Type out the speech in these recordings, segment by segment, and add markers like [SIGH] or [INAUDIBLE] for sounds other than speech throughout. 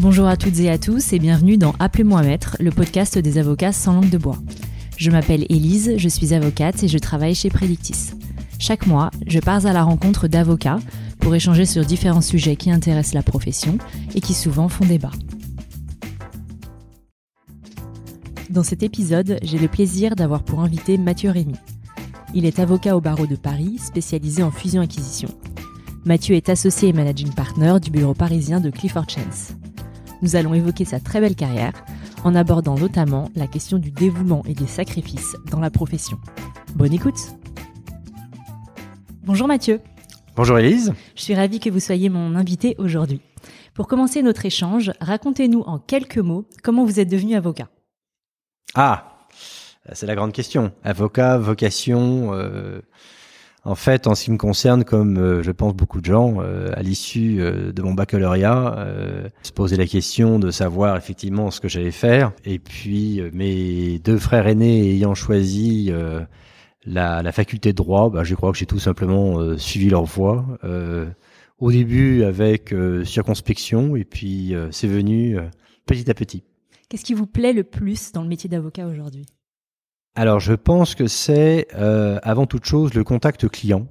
Bonjour à toutes et à tous et bienvenue dans Appelez-moi Maître, le podcast des avocats sans langue de bois. Je m'appelle Élise, je suis avocate et je travaille chez Predictis. Chaque mois, je pars à la rencontre d'avocats pour échanger sur différents sujets qui intéressent la profession et qui souvent font débat. Dans cet épisode, j'ai le plaisir d'avoir pour invité Mathieu Rémy. Il est avocat au barreau de Paris, spécialisé en fusion-acquisition. Mathieu est associé et managing partner du bureau parisien de Clifford Chance. Nous allons évoquer sa très belle carrière en abordant notamment la question du dévouement et des sacrifices dans la profession. Bonne écoute Bonjour Mathieu Bonjour Elise Je suis ravie que vous soyez mon invité aujourd'hui. Pour commencer notre échange, racontez-nous en quelques mots comment vous êtes devenu avocat. Ah, c'est la grande question. Avocat, vocation, euh, en fait, en ce qui me concerne, comme euh, je pense beaucoup de gens, euh, à l'issue euh, de mon baccalauréat, se poser la question de savoir effectivement ce que j'allais faire. Et puis, mes deux frères aînés ayant choisi la, la, faculté de droit, bah, je crois que j'ai tout simplement suivi leur voie. au début avec circonspection, et puis c'est venu petit à petit. Qu'est-ce qui vous plaît le plus dans le métier d'avocat aujourd'hui? Alors, je pense que c'est euh, avant toute chose le contact client,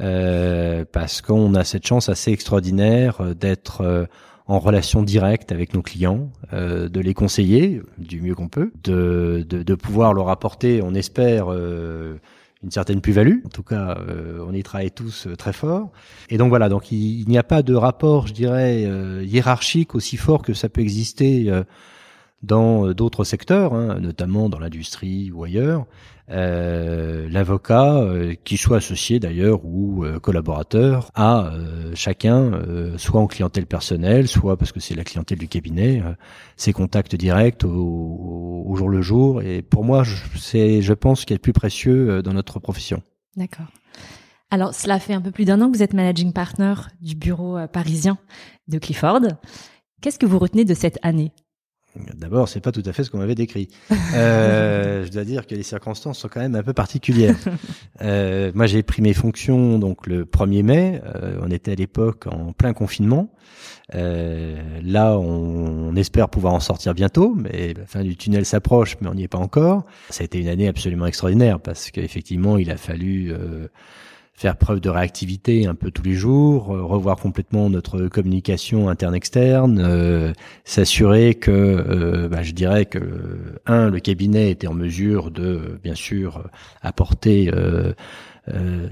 euh, parce qu'on a cette chance assez extraordinaire euh, d'être en relation directe avec nos clients, de les conseiller du mieux qu'on peut, de, de, de, pouvoir leur apporter, on espère, une certaine plus-value. En tout cas, on y travaille tous très fort. Et donc voilà, donc il, il n'y a pas de rapport, je dirais, hiérarchique aussi fort que ça peut exister dans euh, d'autres secteurs, hein, notamment dans l'industrie ou ailleurs, euh, l'avocat, euh, qui soit associé d'ailleurs ou collaborateur, a chacun, soit en clientèle personnelle, soit parce que c'est la clientèle du cabinet, ses contacts directs au, au, jour le jour. Et pour moi, c'est, je pense, ce qui est le plus précieux dans notre profession. D'accord. Alors, cela fait un peu plus d'un an que vous êtes managing partner du bureau parisien de Clifford. Qu'est-ce que vous retenez de cette année? D'abord, c'est pas tout à fait ce qu'on m'avait décrit. Euh, [LAUGHS] je dois dire que les circonstances sont quand même un peu particulières. Euh, moi, j'ai pris mes fonctions donc le 1er mai. Euh, on était à l'époque en plein confinement. Euh, là, on, on, espère pouvoir en sortir bientôt, mais la fin du tunnel s'approche, mais on n'y est pas encore. Ça a été une année absolument extraordinaire parce qu'effectivement, il a fallu euh, faire preuve de réactivité un peu tous les jours, euh, revoir complètement notre communication interne-externe, euh, s'assurer que, euh, bah, je dirais que un, le cabinet était en mesure de, bien sûr, apporter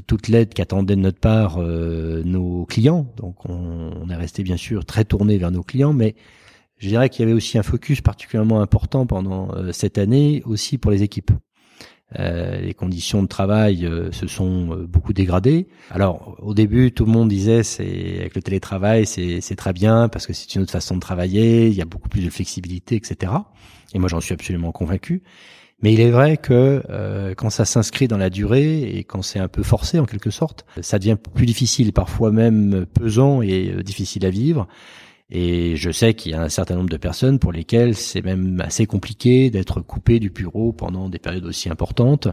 toute l'aide qu'attendaient de notre part nos clients. Donc, on, on est resté bien sûr très tourné vers nos clients, mais je dirais qu'il y avait aussi un focus particulièrement important pendant cette année aussi pour les équipes. Euh, les conditions de travail euh, se sont euh, beaucoup dégradées. Alors au début, tout le monde disait c'est avec le télétravail, c'est très bien parce que c'est une autre façon de travailler, il y a beaucoup plus de flexibilité, etc. Et moi, j'en suis absolument convaincu. Mais il est vrai que quand ça s'inscrit dans la durée et quand c'est un peu forcé en quelque sorte, ça devient plus difficile, parfois même pesant et difficile à vivre. Et je sais qu'il y a un certain nombre de personnes pour lesquelles c'est même assez compliqué d'être coupé du bureau pendant des périodes aussi importantes,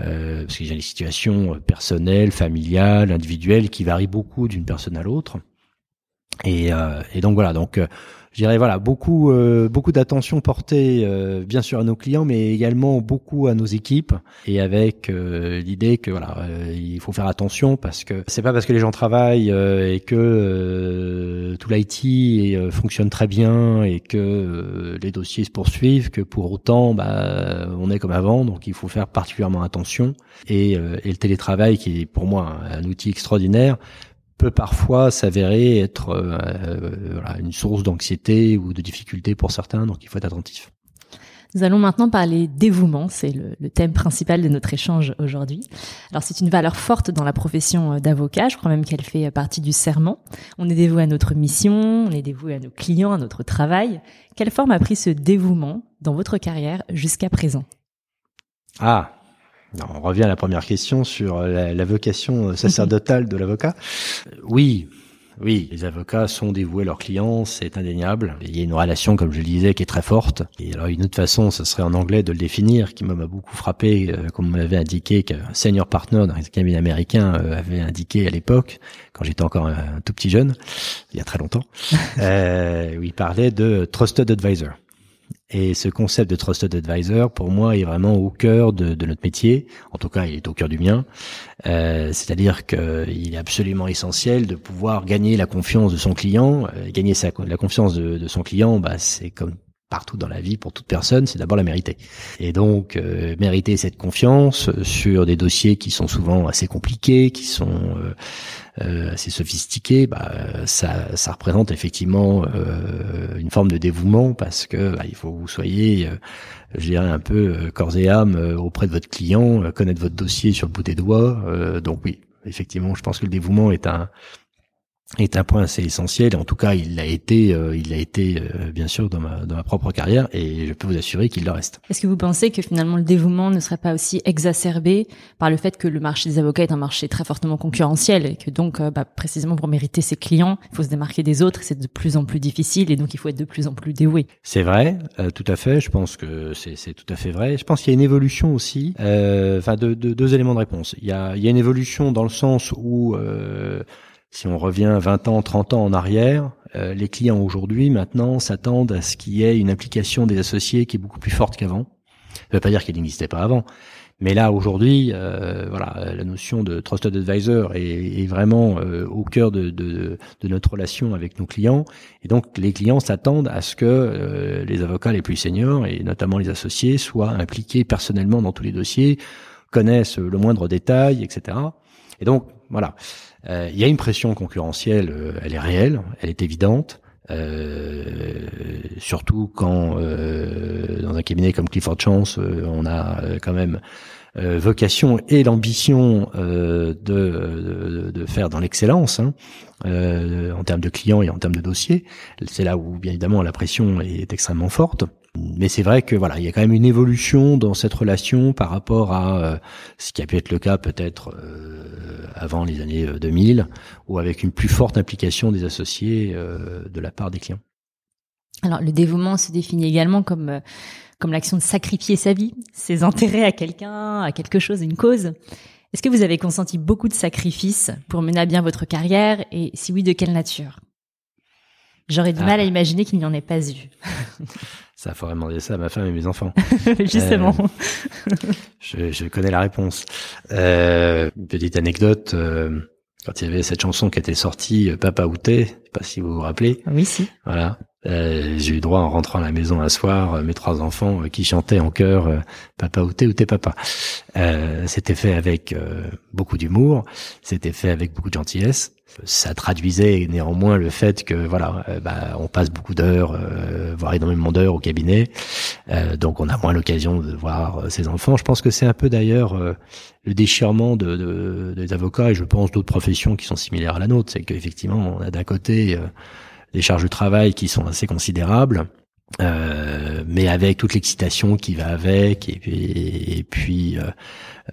euh, parce qu'il y a des situations personnelles, familiales, individuelles qui varient beaucoup d'une personne à l'autre. Et, euh, et, donc voilà, donc euh, je dirais voilà beaucoup euh, beaucoup d'attention portée euh, bien sûr à nos clients mais également beaucoup à nos équipes. Et avec euh, l'idée que voilà il faut faire attention parce que c'est pas parce que les gens travaillent et que tout l'IT fonctionne très bien et que les dossiers se poursuivent que pour autant bah on est comme avant. Donc il faut faire particulièrement attention. Et, et le télétravail qui est pour moi un outil extraordinaire peut parfois s'avérer être euh, euh, une source d'anxiété ou de difficulté pour certains, donc il faut être attentif. Nous allons maintenant parler dévouement, c'est le, thème principal de notre échange aujourd'hui. Alors c'est une valeur forte dans la profession euh, d'avocat, je crois même qu'elle fait partie du serment. On est dévoué à notre mission, on est dévoué à nos clients, à notre travail. Quelle forme a pris ce dévouement dans votre carrière jusqu'à présent? Ah, on revient à la première question sur la, vocation sacerdotale de l'avocat. Oui, oui, les avocats sont dévoués à leurs clients, c'est indéniable. Il y a une relation, comme je le disais, qui est très forte. Et alors une autre façon, ce serait en anglais de le définir, qui m'a beaucoup frappé, euh, comme m'avait indiqué qu'un senior partner dans les cabinets américains euh, avait indiqué à l'époque, quand j'étais encore un, tout petit jeune. il y a très longtemps, [LAUGHS] où il parlait de trusted advisor. Et ce concept de trusted advisor, pour moi, est vraiment au cœur de, de notre métier. En tout cas, il est au cœur du mien. Euh, C'est-à-dire qu'il est absolument essentiel de pouvoir gagner la confiance de son client. Euh, gagner sa, la confiance de, de son client, bah, c'est comme partout dans la vie pour toute personne, c'est d'abord la mériter. Et donc euh, mériter cette confiance sur des dossiers qui sont souvent assez compliqués, qui sont euh, euh, assez sophistiqués, bah, ça, ça représente effectivement une forme de dévouement parce que bah, il faut que vous soyez, je dirais un peu corps et âme auprès de votre client, connaître votre dossier sur le bout des doigts. donc oui, effectivement, je pense que le dévouement est un est un point assez essentiel. En tout cas, il l'a été, euh, il l'a été euh, bien sûr dans ma, dans ma propre carrière, et je peux vous assurer qu'il le reste. Est-ce que vous pensez que finalement le dévouement ne serait pas aussi exacerbé par le fait que le marché des avocats est un marché très fortement concurrentiel et que donc, euh, bah, précisément pour mériter ses clients, il faut se démarquer des autres, c'est de plus en plus difficile, et donc il faut être de plus en plus dévoué? C'est vrai, tout à fait. Je pense que c'est tout à fait vrai. Je pense qu'il y a une évolution aussi, enfin de, de, deux éléments de réponse. Il y a, il y a une évolution dans le sens où si on revient 20 ans, 30 ans en arrière, euh, les clients aujourd'hui, maintenant, s'attendent à ce qu'il y ait une implication des associés qui est beaucoup plus forte qu'avant. Ça ne veut pas dire qu'elle n'existait pas avant. Mais là, aujourd'hui, euh, voilà, la notion de trusted advisor est, vraiment euh, au cœur de, de, de, notre relation avec nos clients. Et donc, les clients s'attendent à ce que les avocats les plus seniors, et notamment les associés, soient impliqués personnellement dans tous les dossiers, connaissent le moindre détail, etc. Et donc, voilà. Euh, il y a une pression concurrentielle, euh, elle est réelle, elle est évidente. Euh, surtout quand dans un cabinet comme Clifford Chance, on a quand même vocation et l'ambition de, de, de, faire dans l'excellence hein, en termes de clients et en termes de dossiers. C'est là où bien évidemment la pression est extrêmement forte. Mais c'est vrai que voilà, il y a quand même une évolution dans cette relation par rapport à euh, ce qui a pu être le cas peut-être euh, avant les années 2000, euh, ou avec une plus forte implication des associés de la part des clients. Alors le dévouement se définit également comme comme l'action de sacrifier sa vie, ses intérêts à quelqu'un, à quelque chose, une cause. Est-ce que vous avez consenti beaucoup de sacrifices pour mener à bien votre carrière? Et si oui, de quelle nature? J'aurais du ah. mal à imaginer qu'il n'y en ait pas eu. [LAUGHS] Ça faudrait demander ça à ma femme et mes enfants. [LAUGHS] Justement. Euh, je, je, connais la réponse. Euh, une petite anecdote. Euh, quand il y avait cette chanson qui était sortie, euh, Papa Outé, je sais pas si vous vous rappelez. Oui, si. Voilà. Euh, j'ai eu droit en rentrant à la maison un soir, mes trois enfants qui chantaient en chœur Papa Outé ou t'es papa? c'était fait avec beaucoup d'humour, c'était fait avec beaucoup de gentillesse ça traduisait néanmoins le fait que voilà, euh, bah, on passe beaucoup d'heures, euh, voire énormément d'heures au cabinet, euh, donc on a moins l'occasion de voir ses enfants. Je pense que c'est un peu d'ailleurs le déchirement de, de, des avocats et je pense d'autres professions qui sont similaires à la nôtre, c'est qu'effectivement on a d'un côté des charges de travail qui sont assez considérables euh, mais avec toute l'excitation qui va avec et puis, euh,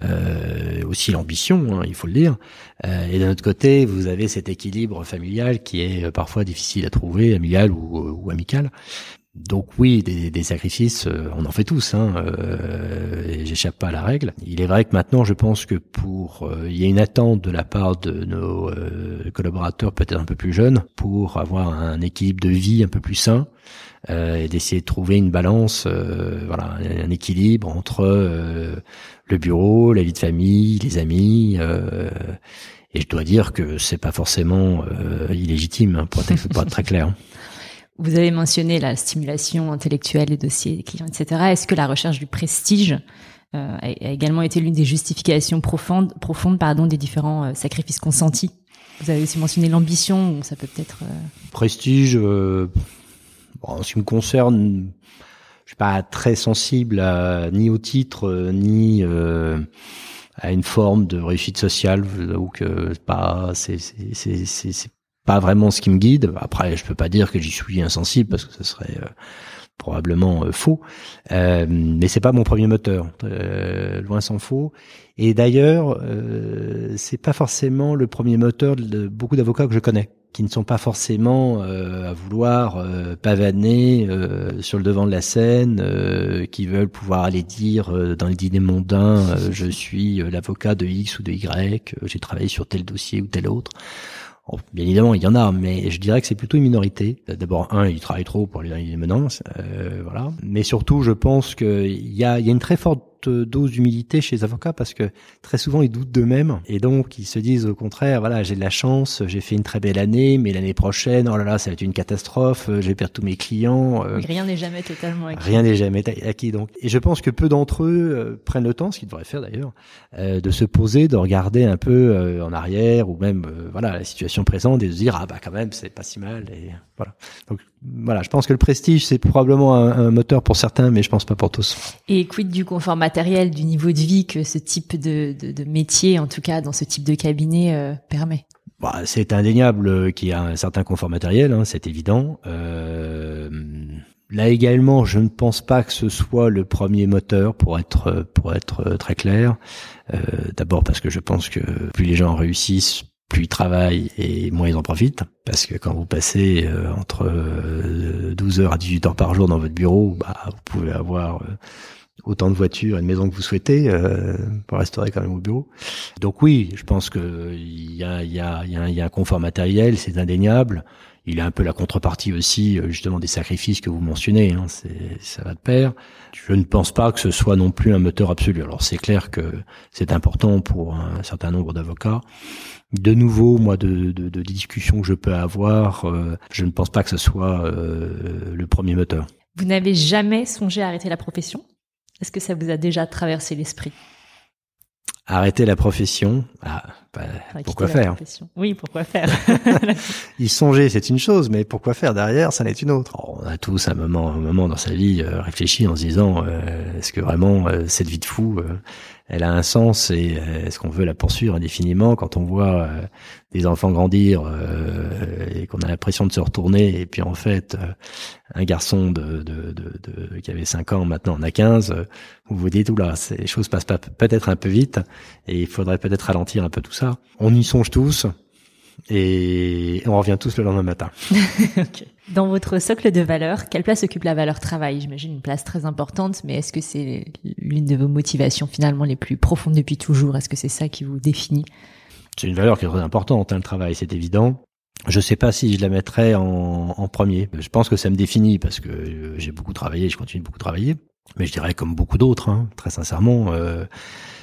euh, aussi l'ambition, hein, il faut le dire. et d'un autre côté, vous avez cet équilibre familial qui est parfois difficile à trouver, familial ou, ou amical. Donc oui, des, sacrifices, on en fait tous. Hein, et j'échappe pas à la règle. Il est vrai que maintenant, je pense que pour, il y a une attente de la part de nos collaborateurs peut-être un peu plus jeunes pour avoir un équilibre de vie un peu plus sain. Euh, et d'essayer de trouver une balance, euh, voilà, un équilibre entre euh, le bureau, la vie de famille, les amis. et je dois dire que c'est pas forcément illégitime, hein, pour, être, pour être très clair. [LAUGHS] Vous avez mentionné la stimulation intellectuelle des dossiers des clients, etc. Est-ce que la recherche du prestige a également été l'une des justifications profondes, profondes pardon, des différents sacrifices consentis? Vous avez aussi mentionné l'ambition, ça peut peut-être... Prestige, en ce qui me concerne, je suis pas très sensible à, ni au titre ni euh, à une forme de réussite sociale. Donc pas c'est c'est c'est pas vraiment ce qui me guide. Après, je peux pas dire que j'y suis insensible parce que ce serait euh, probablement euh, faux. Euh, mais c'est pas mon premier moteur, loin s'en faut. Et d'ailleurs, c'est pas forcément le premier moteur de beaucoup d'avocats que je connais qui ne sont pas forcément euh, à vouloir euh, pavaner euh, sur le devant de la scène, qui veulent pouvoir aller dire dans les dîners mondains, je suis l'avocat de X ou de Y, j'ai travaillé sur tel dossier ou tel autre. Bien évidemment, il y en a, mais je dirais que c'est plutôt une minorité. D'abord, un, ils travaillent trop pour les menaces, euh, voilà. Mais surtout, je pense qu'il y a, y a une très forte dose d'humilité chez les avocats parce que très souvent ils doutent d'eux-mêmes. Et donc ils se disent au contraire voilà j'ai de la chance j'ai fait une très belle année mais l'année prochaine oh là là ça va être une catastrophe euh, je vais perdre tous mes clients euh, rien n'est jamais totalement acquis. Rien n'est jamais acquis donc. Et je pense que peu d'entre eux prennent le temps ce qu'ils devraient faire d'ailleurs de se poser de regarder un peu en arrière ou même voilà la situation présente et de se dire ah bah quand même c'est pas si mal et voilà. Donc voilà, je pense que le prestige, c'est probablement un, moteur pour certains, mais je pense pas pour tous. Et quid du confort matériel, du niveau de vie que ce type de, métier, en tout cas dans ce type de cabinet, euh, permet bah, C'est indéniable qu'il y a un certain confort matériel, hein, c'est évident. Euh, là également, je ne pense pas que ce soit le premier moteur, pour être pour être très clair. Euh, D'abord parce que je pense que plus les gens réussissent, plus ils travaillent et moins ils en profitent. Parce que quand vous passez entre 12 euh, heures à 18 heures par jour dans votre bureau, bah, vous pouvez avoir autant de voitures et de maisons que vous souhaitez pour restaurer quand même au bureau. Donc oui, je pense que il y a, y, a, y, a, y a un confort matériel, c'est indéniable. Il a un peu la contrepartie aussi justement des sacrifices que vous mentionnez. Hein, ça va de pair. Je ne pense pas que ce soit non plus un moteur absolu. Alors c'est clair que c'est important pour un certain nombre d'avocats de nouveau, moi, de, de, discussions que je peux avoir, euh, je ne pense pas que ce soit euh, le premier moteur. Vous n'avez jamais songé à arrêter la profession? Est-ce que ça vous a déjà traversé l'esprit? Arrêter la profession, ah, bah, pourquoi faire? Oui, pourquoi faire? [LAUGHS] Y songer, c'est une chose, mais pourquoi faire? Derrière, ça n'est une autre. on a tous un moment, un moment dans sa vie euh, réfléchi en se disant, est-ce que vraiment cette vie de fou, elle a un sens et euh, est-ce qu'on veut la poursuivre indéfiniment? Quand on voit euh, des enfants grandir euh, qu'on a l'impression de se retourner et puis en fait un garçon de, de, de, qui avait 5 ans maintenant en a 15 vous vous dites oula les choses passent peut-être un peu vite et il faudrait peut-être ralentir un peu tout ça. On y songe tous et on revient tous le lendemain matin. [LAUGHS] Dans votre socle de valeurs, quelle place occupe la valeur travail? J'imagine une place très importante, mais est-ce que c'est l'une de vos motivations finalement les plus profondes depuis toujours? Est-ce que c'est ça qui vous définit? C'est une valeur qui est très importante, hein, le travail, c'est évident. Je sais pas si je la mettrais en, en, premier. Je pense que ça me définit parce que euh, j'ai beaucoup travaillé, je continue de beaucoup travailler. Mais je dirais comme beaucoup d'autres, hein, très sincèrement. Euh,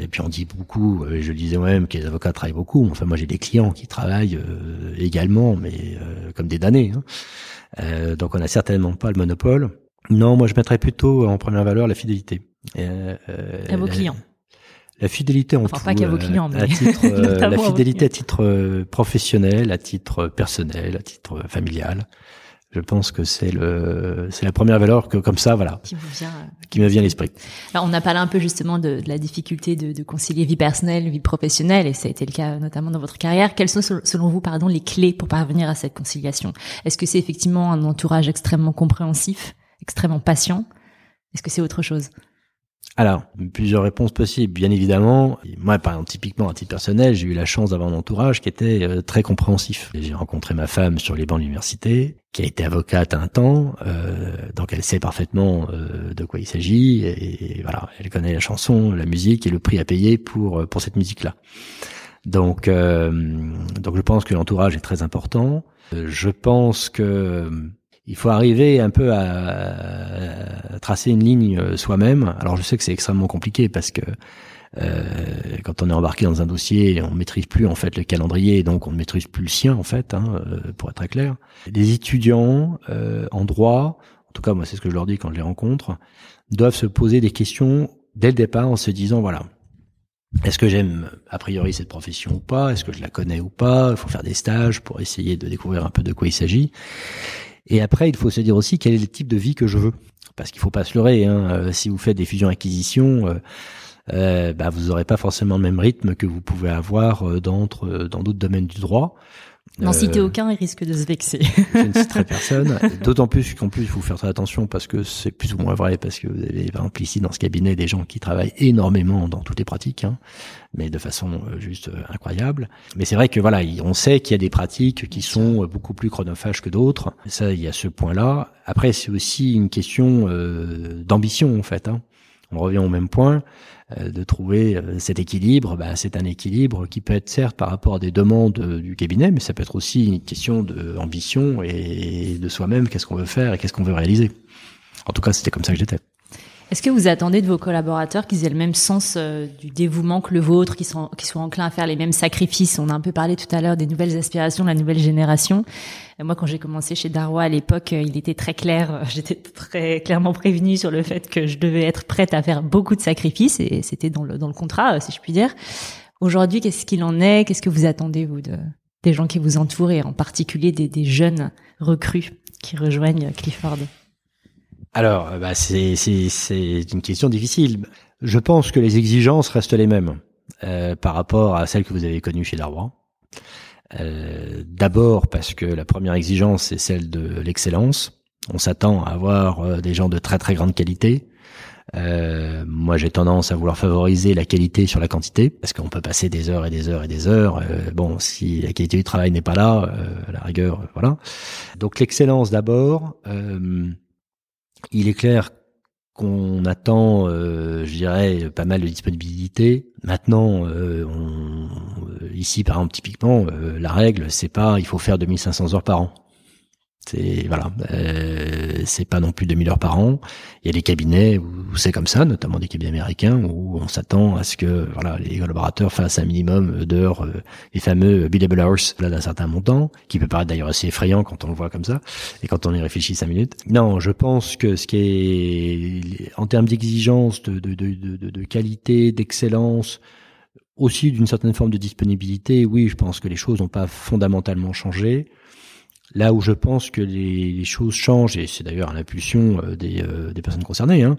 et puis on dit beaucoup, euh, je le disais moi-même, que les avocats travaillent beaucoup. Enfin, moi j'ai des clients qui travaillent euh, également, mais comme des damnés. Hein. donc on n'a certainement pas le monopole. Non, moi je mettrais plutôt en première valeur la fidélité. à vos clients. La fidélité en enfin, pas qu'à vos clients, mais à titre, [LAUGHS] la fidélité à titre professionnel, à titre personnel, à titre familial. Je pense que c'est le, c'est la première valeur que comme ça, voilà, qui, vient, euh, qui me vient à l'esprit. Alors on a parlé un peu justement de, de la difficulté de, de, concilier vie personnelle, vie professionnelle, et ça a été le cas notamment dans votre carrière. Quelles sont selon vous, pardon, les clés pour parvenir à cette conciliation? Est-ce que c'est effectivement un entourage extrêmement compréhensif, extrêmement patient? Est-ce que c'est autre chose? Alors, plusieurs réponses possibles, bien évidemment. Moi, par exemple, typiquement, à titre personnel, j'ai eu la chance d'avoir un entourage qui était euh, très compréhensif. J'ai rencontré ma femme sur les bancs de l'université, qui a été avocate un temps, euh, donc elle sait parfaitement euh, de quoi il s'agit, et, voilà, elle connaît la chanson, la musique et le prix à payer pour pour cette musique-là. Donc, donc je pense que l'entourage est très important. Je pense que il faut arriver un peu à, tracer une ligne euh, soi-même. Alors je sais que c'est extrêmement compliqué parce que euh, quand on est embarqué dans un dossier, on maîtrise plus en fait le calendrier, donc on ne maîtrise plus le sien en fait, hein, euh, pour être très clair. Les étudiants en droit, en tout cas moi c'est ce que je leur dis quand je les rencontre, doivent se poser des questions dès le départ en se disant voilà, est-ce que j'aime a priori cette profession ou pas? Est-ce que je la connais ou pas? Il faut faire des stages pour essayer de découvrir un peu de quoi il s'agit. Et après, il faut se dire aussi quel est le type de vie que je veux. Parce qu'il faut pas se leurrer. Hein. Euh, si vous faites des fusions-acquisitions, euh, euh, bah, vous n'aurez pas forcément le même rythme que vous pouvez avoir dans d'autres domaines du droit. N'en citez euh, aucun, il risque de se vexer. je ne citerai [LAUGHS] personne. D'autant plus qu'en plus, il faut faire très attention parce que c'est plus ou moins vrai, parce que vous avez par exemple ici dans ce cabinet des gens qui travaillent énormément dans toutes les pratiques, hein, mais de façon euh, juste euh, incroyable. Mais c'est vrai que voilà, on sait qu'il y a des pratiques qui sont beaucoup plus chronophages que d'autres. Ça, il y a ce point-là. Après, c'est aussi une question d'ambition en fait. Hein on revient au même point de trouver cet équilibre. Bah, c'est un équilibre qui peut être certes par rapport à des demandes du cabinet, mais ça peut être aussi une question d'ambition et de soi-même. Qu'est-ce qu'on veut faire et qu'est-ce qu'on veut réaliser. En tout cas, c'était comme ça que j'étais. Est-ce que vous attendez de vos collaborateurs qu'ils aient le même sens euh, du dévouement que le vôtre, qu'ils soient, enclins à faire les mêmes sacrifices? On a un peu parlé tout à l'heure des nouvelles aspirations de la nouvelle génération. Euh, moi, quand j'ai commencé chez Darwa à l'époque, euh, il était très clair, [LAUGHS] j'étais très clairement prévenue sur le fait que je devais être prête à faire beaucoup de sacrifices, et c'était dans le, contrat, si je puis dire. Aujourd'hui, qu'est-ce qu'il en est? Qu'est-ce que vous attendez, vous, de, des gens qui vous entourent, et en particulier des jeunes recrues qui rejoignent Clifford? Alors, euh, bah, c'est une question difficile. Je pense que les exigences restent les mêmes euh, par rapport à celles que vous avez connues chez Darwin. Euh, D'abord parce que la première exigence, c'est celle de l'excellence. On s'attend à avoir euh, des gens de très très grande qualité. Euh, moi, j'ai tendance à vouloir favoriser la qualité sur la quantité, parce qu'on peut passer des heures et des heures et des heures. Euh, bon, si la qualité du travail n'est pas là, la rigueur, voilà. Donc l'excellence d'abord. Il est clair qu'on attend, euh, je dirais, pas mal de disponibilité. Maintenant, euh, on, ici, par exemple, typiquement, euh, la règle, c'est pas, il faut faire 2500 heures par an. C'est voilà, euh, c'est pas non plus 2000 heures par an. Il y a des cabinets où c'est comme ça, notamment des cabinets américains où on s'attend à ce que voilà les collaborateurs fassent un minimum d'heures, euh, les fameux billable hours là d'un certain montant, qui peut paraître d'ailleurs assez effrayant quand on le voit comme ça et quand on y réfléchit cinq minutes. Non, je pense que ce qui est en termes d'exigence, de, de, de, de qualité, d'excellence, aussi d'une certaine forme de disponibilité, oui, je pense que les choses n'ont pas fondamentalement changé. Là où je pense que les, choses changent, et c'est d'ailleurs l'impulsion euh, des, euh, des, personnes concernées, hein,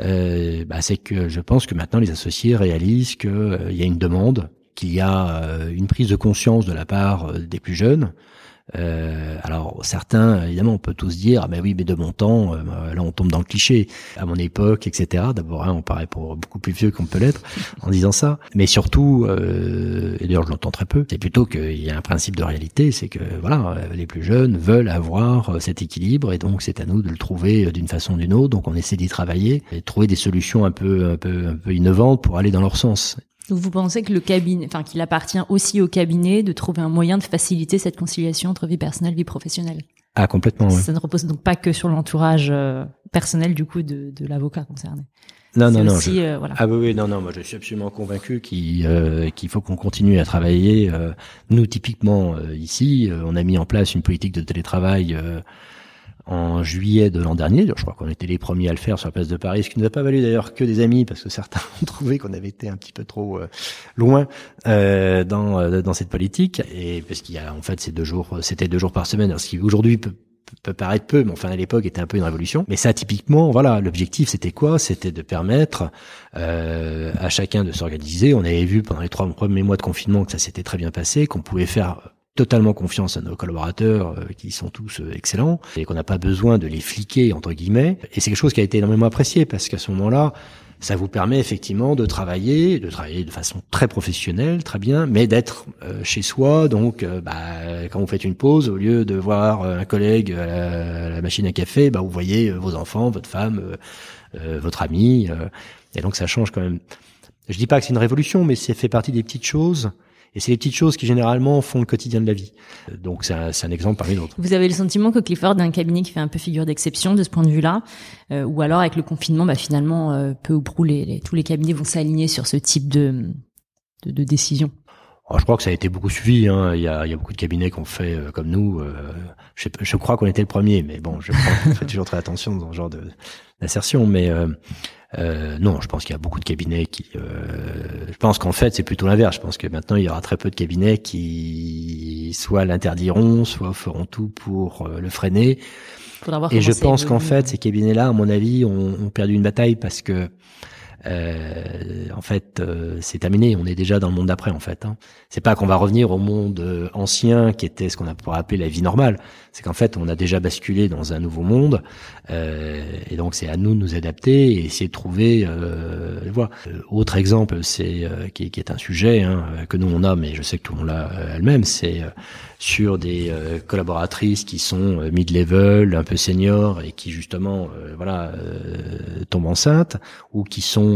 euh, bah, c'est que je pense que maintenant les associés réalisent qu'il y a une demande, qu'il y a une prise de conscience de la part des plus jeunes, euh, alors certains, évidemment, on peut tous dire, ah ben oui, mais de mon temps, euh, là on tombe dans le cliché. À mon époque, etc. D'abord, hein, on paraît pour beaucoup plus vieux qu'on peut l'être [LAUGHS] en disant ça. Mais surtout, euh, et d'ailleurs je l'entends très peu, c'est plutôt qu'il y a un principe de réalité, c'est que voilà, les plus jeunes veulent avoir cet équilibre et donc c'est à nous de le trouver d'une façon ou d'une autre. Donc on essaie d'y travailler et de trouver des solutions un peu, un peu, un peu innovantes pour aller dans leur sens. Donc vous pensez que le cabinet, enfin qu'il appartient aussi au cabinet de trouver un moyen de faciliter cette conciliation entre vie personnelle et vie professionnelle? Ah complètement. Oui. Ça ne repose donc pas que sur l'entourage euh, personnel du coup de, de l'avocat concerné. Non, non, non. Euh, ah oui, oui, non, non. Moi, je suis absolument convaincu euh, qu'il faut qu'on continue à travailler. nous, typiquement ici, on a mis en place une politique de télétravail en juillet de l'an dernier. Je crois qu'on était les premiers à le faire sur la place de Paris, ce qui ne nous a pas valu d'ailleurs que des amis, parce que certains [LAUGHS] ont trouvé qu'on avait été un petit peu trop euh, loin euh, dans, euh, dans cette politique. Et parce qu'il y a en fait ces deux jours, c'était deux jours par semaine, ce qui aujourd'hui peut, peut paraître peu, mais enfin à l'époque était un peu une révolution. Mais ça, typiquement, voilà, l'objectif c'était quoi? C'était de permettre euh, à chacun de s'organiser. On avait vu pendant les trois premiers mois de confinement que ça s'était très bien passé, qu'on pouvait faire totalement confiance à nos collaborateurs euh, qui sont tous euh, excellents et qu'on n'a pas besoin de les fliquer entre guillemets et c'est quelque chose qui a été énormément apprécié parce qu'à ce moment-là ça vous permet effectivement de travailler, de travailler de façon très professionnelle, très bien, mais d'être euh, chez soi. Donc, bah, quand vous faites une pause, au lieu de voir un collègue à la, machine à café, bah, vous voyez vos enfants, votre femme, votre ami. et donc, ça change quand même. Je dis pas que c'est une révolution, mais ça fait partie des petites choses et c'est les petites choses qui généralement font le quotidien de la vie. Donc c'est un, un, exemple parmi d'autres. Vous avez le sentiment que Clifford est un cabinet qui fait un peu figure d'exception de ce point de vue-là, euh, ou alors avec le confinement, bah, finalement, euh, peu ou prou, les, tous les cabinets vont s'aligner sur ce type de, de, de décision? Oh, je crois que ça a été beaucoup suivi. Hein. Il, y a, il, y a, beaucoup de cabinets qu'on fait euh, comme nous. Euh, je, je, crois qu'on était le premier, mais bon, je fais toujours très attention dans ce genre d'assertion. Mais euh, euh, non, je pense qu'il y a beaucoup de cabinets qui. Euh, je pense qu'en fait, c'est plutôt l'inverse. Je pense que maintenant, il y aura très peu de cabinets qui soit l'interdiront, soit feront tout pour euh, le freiner. Et je pense qu'en fait, ces cabinets-là, à mon avis, ont, ont, perdu une bataille parce que en fait, euh, c'est terminé. On est déjà dans le monde d'après, en fait. Hein. C'est pas qu'on va revenir au monde euh, ancien, qui était ce qu'on a pourrait appeler la vie normale. C'est qu'en fait, on a déjà basculé dans un nouveau monde, et donc c'est à nous de nous adapter et essayer de trouver les autre exemple, c'est qui, qui, est un sujet hein, que nous on a, mais je sais que tout le monde l'a elle-même, c'est sur des collaboratrices qui sont mid-level, un peu seniors et qui justement, voilà, tombent enceintes ou qui sont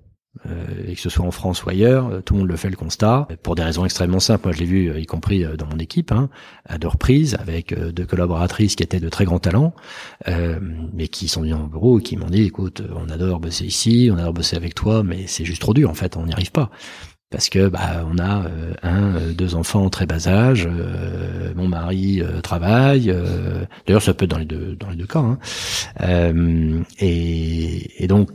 Euh, et que ce soit en France ou ailleurs, euh, tout le monde le fait le constat, pour des raisons extrêmement simples. Moi, je l'ai vu, euh, y compris dans mon équipe, hein, à deux reprises, avec deux collaboratrices qui étaient de très grands talents, euh, mais qui sont venues en bureau et qui m'ont dit, écoute, on adore bosser ici, on adore bosser avec toi, mais c'est juste trop dur, en fait, on n'y arrive pas. Parce que bah on a un, deux enfants en très bas âge, mon mari travaille, d'ailleurs ça peut être dans les deux dans les deux cas, hein, et, et donc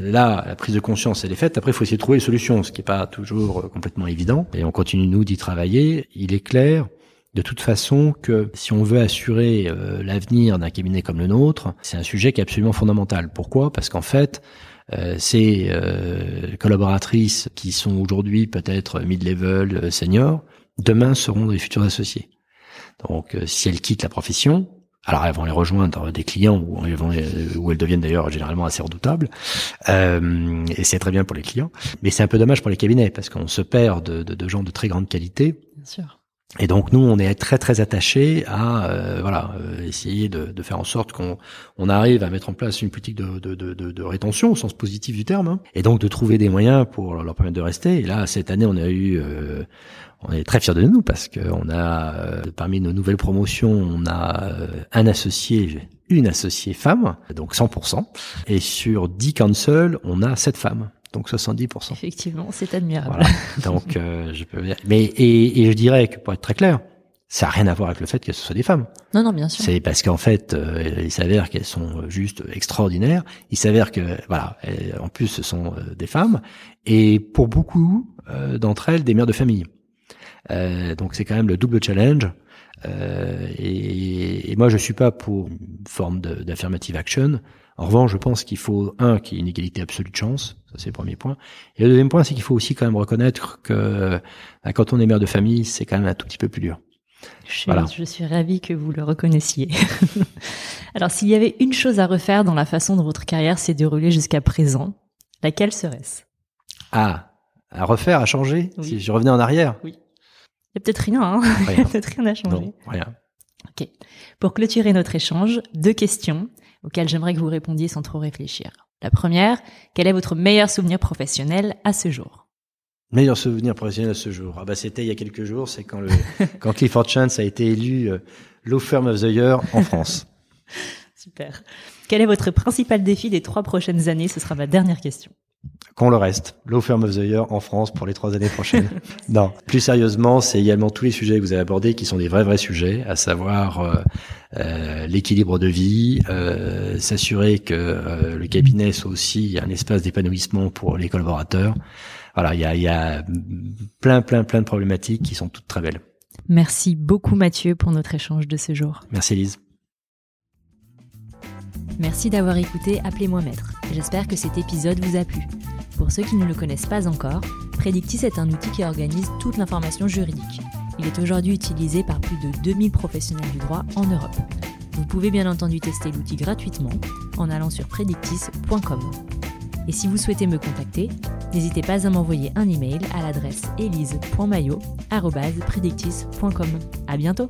là, la prise de conscience, elle est faite. Après, il faut essayer de trouver une solution, ce qui n'est pas toujours euh, complètement évident. Et on continue, nous, d'y travailler. Il est clair, de toute façon, que si on veut assurer euh, l'avenir d'un cabinet comme le nôtre, c'est un sujet qui est absolument fondamental. Pourquoi? Parce qu'en fait, euh, ces collaboratrices qui sont aujourd'hui peut-être mid-level, seniors, demain seront des futurs associés. Donc, si elles quittent la profession, alors elles vont les rejoindre des clients où elles, deviennent d'ailleurs généralement assez redoutables. Euh, et c'est très bien pour les clients. Mais c'est un peu dommage pour les cabinets parce qu'on se perd de, de, de, gens de très grande qualité. Bien sûr. Et donc nous, on est très très attachés à euh, voilà euh, essayer de, de, faire en sorte qu'on on arrive à mettre en place une politique de, de, de, rétention au sens positif du terme, hein, et donc de trouver des moyens pour leur permettre de rester. Et là, cette année, on a eu euh, on est très fiers de nous parce qu'on a euh, parmi nos nouvelles promotions, on a euh, un associé, une associée femme, donc 100%, et sur 10 councils, on a 7 femmes. Donc 70%. Effectivement, c'est admirable. Voilà. Donc euh, je peux mais et, et, je dirais que pour être très clair, ça n'a rien à voir avec le fait que ce soit des femmes. Non, non, bien sûr. C'est parce qu'en fait, il s'avère qu'elles sont juste extraordinaires. Il s'avère que, voilà, en plus, ce sont des femmes. Et pour beaucoup d'entre elles, des mères de famille. Euh, donc c'est quand même le double challenge. Euh, et, et, moi, je suis pas pour une forme d'affirmative action. En revanche, je pense qu'il faut un qu'il y ait une égalité absolue de chance, ça c'est le premier point. Et le deuxième point, c'est qu'il faut aussi quand même reconnaître que bah, quand on est mère de famille, c'est quand même un tout petit peu plus dur. Je, voilà. je suis ravie que vous le reconnaissiez. [LAUGHS] Alors, s'il y avait une chose à refaire dans la façon dont votre carrière s'est déroulée jusqu'à présent, laquelle serait-ce? Ah, à refaire, à changer? Si je revenais en arrière? Oui. Il y a peut-être rien, hein [LAUGHS] Il y a peut-être rien à changer. Non, rien. Ok. Pour clôturer notre échange, deux questions auxquelles j'aimerais que vous répondiez sans trop réfléchir. La première, quel est votre meilleur souvenir professionnel à ce jour? Meilleur souvenir professionnel à ce jour. Ah bah c'était il y a quelques jours, c'est quand le [LAUGHS] quand Clifford Chance a été élu euh, Law Firm of the Year en France. [LAUGHS] Super. Quel est votre principal défi des trois prochaines années? Ce sera ma dernière question qu'on le reste? Law Firm of the Year en France pour les trois années prochaines. [LAUGHS] non, plus sérieusement, c'est également tous les sujets que vous avez abordés qui sont des vrais vrais sujets, à savoir euh, euh, l'équilibre de vie, euh, s'assurer que le cabinet soit aussi un espace d'épanouissement pour les collaborateurs. Voilà, il y a, y a plein plein plein de problématiques qui sont toutes très belles. Merci beaucoup Mathieu pour notre échange de ce jour. Merci Lise. Merci d'avoir écouté Appelez-moi Maître. J'espère que cet épisode vous a plu. Pour ceux qui ne le connaissent pas encore, Predictis est un outil qui organise toute l'information juridique. Il est aujourd'hui utilisé par plus de 2000 professionnels du droit en Europe. Vous pouvez bien entendu tester l'outil gratuitement en allant sur predictis.com. Et si vous souhaitez me contacter, n'hésitez pas à m'envoyer un email à l'adresse elise.mayo@predictis.com. À bientôt.